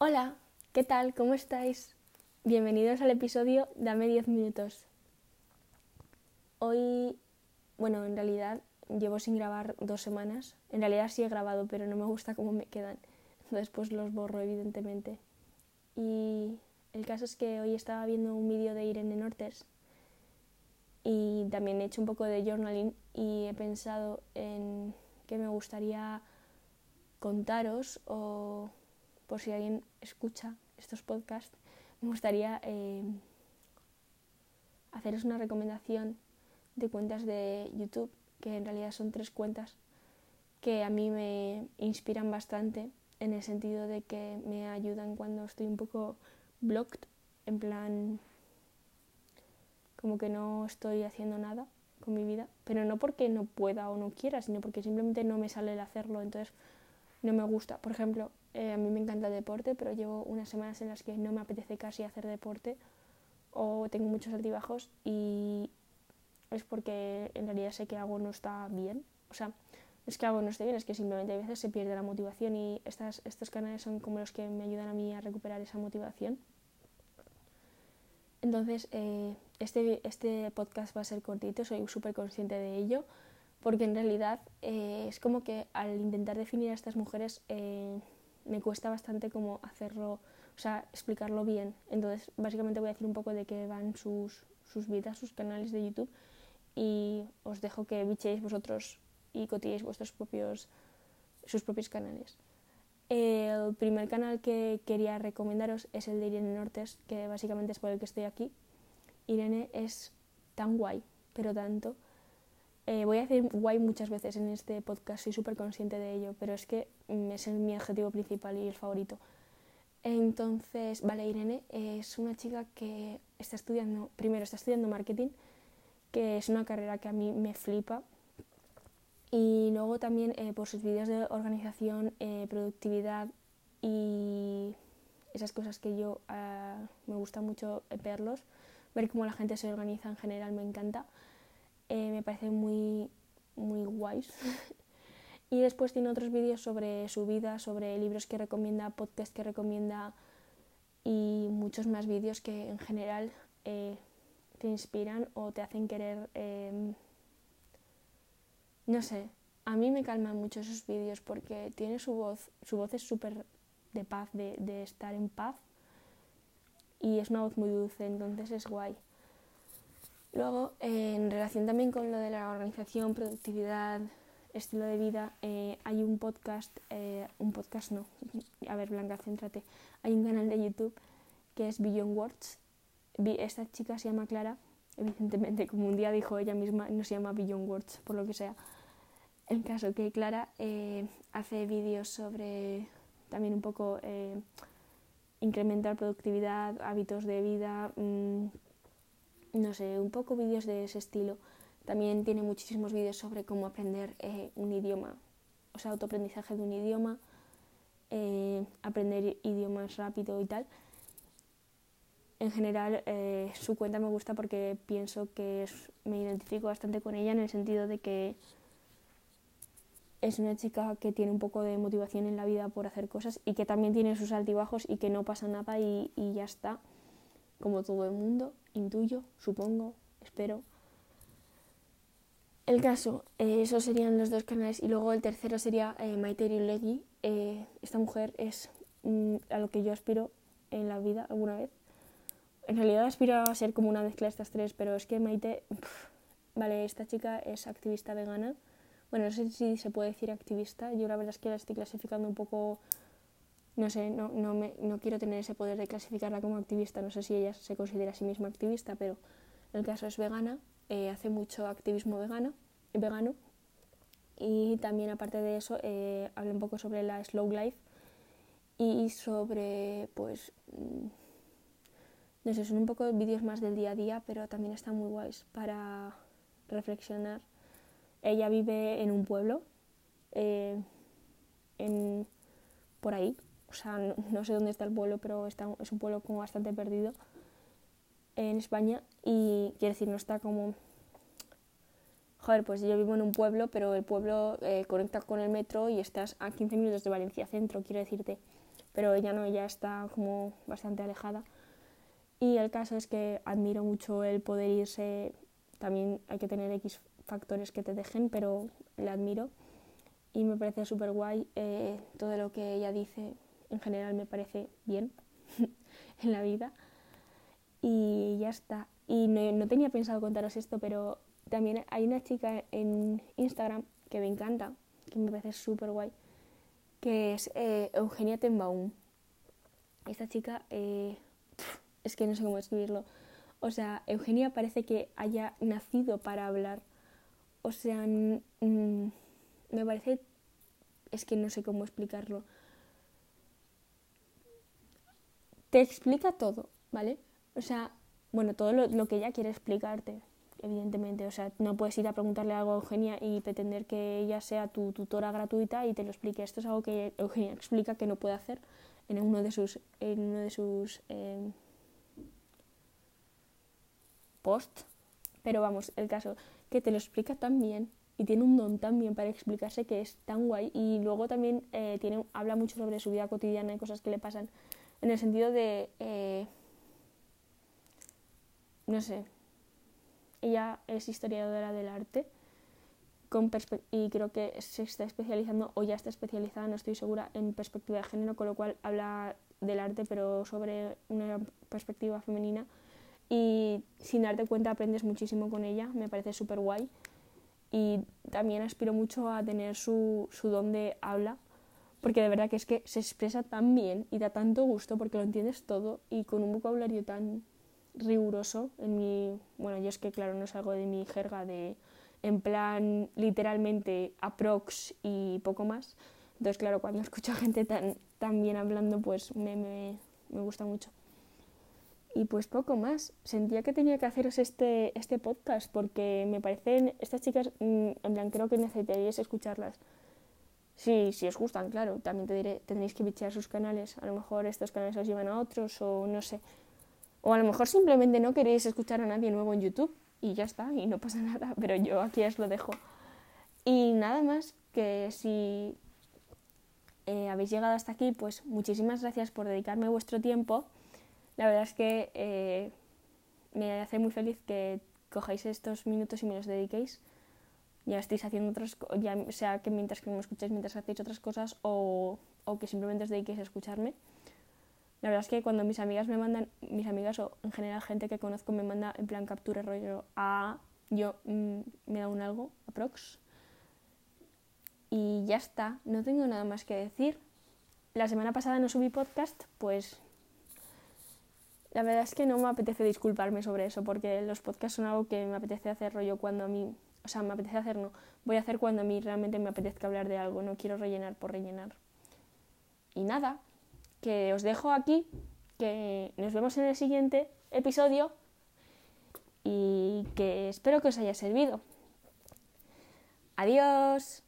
Hola, ¿qué tal? ¿Cómo estáis? Bienvenidos al episodio Dame 10 minutos. Hoy, bueno, en realidad llevo sin grabar dos semanas. En realidad sí he grabado, pero no me gusta cómo me quedan. Después los borro, evidentemente. Y el caso es que hoy estaba viendo un vídeo de Irene Nortes y también he hecho un poco de journaling y he pensado en que me gustaría contaros o por si alguien escucha estos podcasts, me gustaría eh, haceros una recomendación de cuentas de YouTube, que en realidad son tres cuentas que a mí me inspiran bastante en el sentido de que me ayudan cuando estoy un poco blocked, en plan como que no estoy haciendo nada con mi vida, pero no porque no pueda o no quiera, sino porque simplemente no me sale el hacerlo, entonces no me gusta. Por ejemplo, eh, a mí me encanta el deporte, pero llevo unas semanas en las que no me apetece casi hacer deporte o tengo muchos altibajos y es porque en realidad sé que algo no está bien. O sea, es que algo no esté bien, es que simplemente a veces se pierde la motivación y estas, estos canales son como los que me ayudan a mí a recuperar esa motivación. Entonces, eh, este, este podcast va a ser cortito, soy súper consciente de ello, porque en realidad eh, es como que al intentar definir a estas mujeres eh, me cuesta bastante como hacerlo, o sea, explicarlo bien. Entonces, básicamente voy a decir un poco de qué van sus, sus vidas, sus canales de YouTube y os dejo que bichéis vosotros y cotilléis vuestros propios, sus propios canales. El primer canal que quería recomendaros es el de Irene Nortes, que básicamente es por el que estoy aquí. Irene es tan guay, pero tanto. Eh, voy a decir guay muchas veces en este podcast, soy súper consciente de ello, pero es que mm, es mi objetivo principal y el favorito. Entonces, vale, Irene es una chica que está estudiando, primero está estudiando marketing, que es una carrera que a mí me flipa, y luego también eh, por sus vídeos de organización, eh, productividad y esas cosas que yo uh, me gusta mucho verlos, ver cómo la gente se organiza en general me encanta, eh, me parece muy, muy guays. y después tiene otros vídeos sobre su vida, sobre libros que recomienda, podcasts que recomienda y muchos más vídeos que en general te inspiran o te hacen querer no sé, a mí me calman mucho esos vídeos porque tiene su voz, su voz es súper de paz, de, de, estar en paz y es una voz muy dulce, entonces es guay. Luego, en relación también con lo de la organización, productividad, estilo de vida, eh, hay un podcast, eh, un podcast no, a ver Blanca, céntrate, hay un canal de YouTube que es Beyond Words. Esta chica se llama Clara, evidentemente, como un día dijo ella misma, no se llama Beyond Words, por lo que sea el caso que Clara eh, hace vídeos sobre también un poco eh, incrementar productividad, hábitos de vida, mmm, no sé, un poco vídeos de ese estilo. También tiene muchísimos vídeos sobre cómo aprender eh, un idioma, o sea, autoaprendizaje de un idioma, eh, aprender idiomas rápido y tal. En general, eh, su cuenta me gusta porque pienso que me identifico bastante con ella en el sentido de que es una chica que tiene un poco de motivación en la vida por hacer cosas y que también tiene sus altibajos y que no pasa nada y ya está, como todo el mundo, intuyo, supongo, espero. El caso, eh, esos serían los dos canales y luego el tercero sería eh, Maite Riulegui. Eh, esta mujer es mm, a lo que yo aspiro en la vida alguna vez. En realidad aspiro a ser como una mezcla de estas tres, pero es que Maite, pff, vale, esta chica es activista vegana bueno, no sé si se puede decir activista, yo la verdad es que la estoy clasificando un poco, no sé, no, no, me, no quiero tener ese poder de clasificarla como activista, no sé si ella se considera a sí misma activista, pero el caso es vegana, eh, hace mucho activismo vegano, vegano y también aparte de eso eh, habla un poco sobre la slow life y sobre pues mm, no sé, son un poco vídeos más del día a día, pero también están muy guays para reflexionar. Ella vive en un pueblo, eh, en, por ahí, o sea, no, sé dónde está el pueblo, pero está, es un pueblo como bastante perdido en España y quiere decir, no está como... Joder, pues yo vivo en un pueblo, pero el pueblo eh, conecta con el metro y estás a 15 minutos de Valencia Centro, quiero decirte. pero ella no, ella está como bastante alejada. Y el caso es que admiro mucho el poder irse, también hay que tener X factores que te dejen, pero le admiro y me parece súper guay eh, todo lo que ella dice, en general me parece bien en la vida. Y ya está. Y no, no tenía pensado contaros esto, pero también hay una chica en Instagram que me encanta, que me parece súper guay, que es eh, Eugenia Tenbaum. Esta chica, eh, es que no sé cómo escribirlo. O sea, Eugenia parece que haya nacido para hablar. O sea, me parece, es que no sé cómo explicarlo. Te explica todo, ¿vale? O sea, bueno, todo lo, que ella quiere explicarte evidentemente. O sea, no puedes ir a preguntarle algo a Eugenia y pretender que ella sea tu tutora gratuita y te lo explique. Esto es algo que Eugenia explica que no puede hacer en uno de sus, en uno de sus eh, posts. Pero vamos, el caso que te lo explica tan bien y tiene un don tan bien para explicarse que es tan guay. Y luego también eh, tiene, habla mucho sobre su vida cotidiana y cosas que le pasan en el sentido de... Eh, no sé, ella es historiadora del arte con y creo que se está especializando o ya está especializada, no estoy segura, en perspectiva de género, con lo cual habla del arte pero sobre una perspectiva femenina. Y sin darte cuenta aprendes muchísimo con ella, me parece súper guay y también aspiro mucho a tener su, su don de habla porque de verdad que es que se expresa tan bien y da tanto gusto porque lo entiendes todo y con un vocabulario tan riguroso en mi, bueno, yo es que claro, no salgo de mi jerga de en plan literalmente aprox y poco más. Entonces, claro, cuando escucho a gente tan, tan bien hablando, pues me, me, me gusta mucho. Y pues poco más. Sentía que tenía que haceros este, este podcast porque me parecen, estas chicas, mm, en plan, creo que necesitaríais escucharlas. Sí, si os gustan, claro, también te diré, tendréis que bichear sus canales. A lo mejor estos canales os llevan a otros o no sé. O a lo mejor simplemente no queréis escuchar a nadie nuevo en YouTube y ya está, y no pasa nada, pero yo aquí os lo dejo. Y nada más, que si eh, habéis llegado hasta aquí, pues muchísimas gracias por dedicarme vuestro tiempo. La verdad es que eh, me hace muy feliz que cojáis estos minutos y me los dediquéis. Ya estéis haciendo otras ya sea que mientras que me escuchéis, mientras hacéis otras cosas o, o que simplemente os dediquéis a escucharme. La verdad es que cuando mis amigas me mandan, mis amigas o en general gente que conozco me manda en plan captura rollo a yo mm, me da un algo, aprox. Y ya está, no tengo nada más que decir. La semana pasada no subí podcast, pues la verdad es que no me apetece disculparme sobre eso, porque los podcasts son algo que me apetece hacer rollo cuando a mí, o sea, me apetece hacer no, voy a hacer cuando a mí realmente me apetezca hablar de algo, no quiero rellenar por rellenar. Y nada, que os dejo aquí, que nos vemos en el siguiente episodio y que espero que os haya servido. Adiós.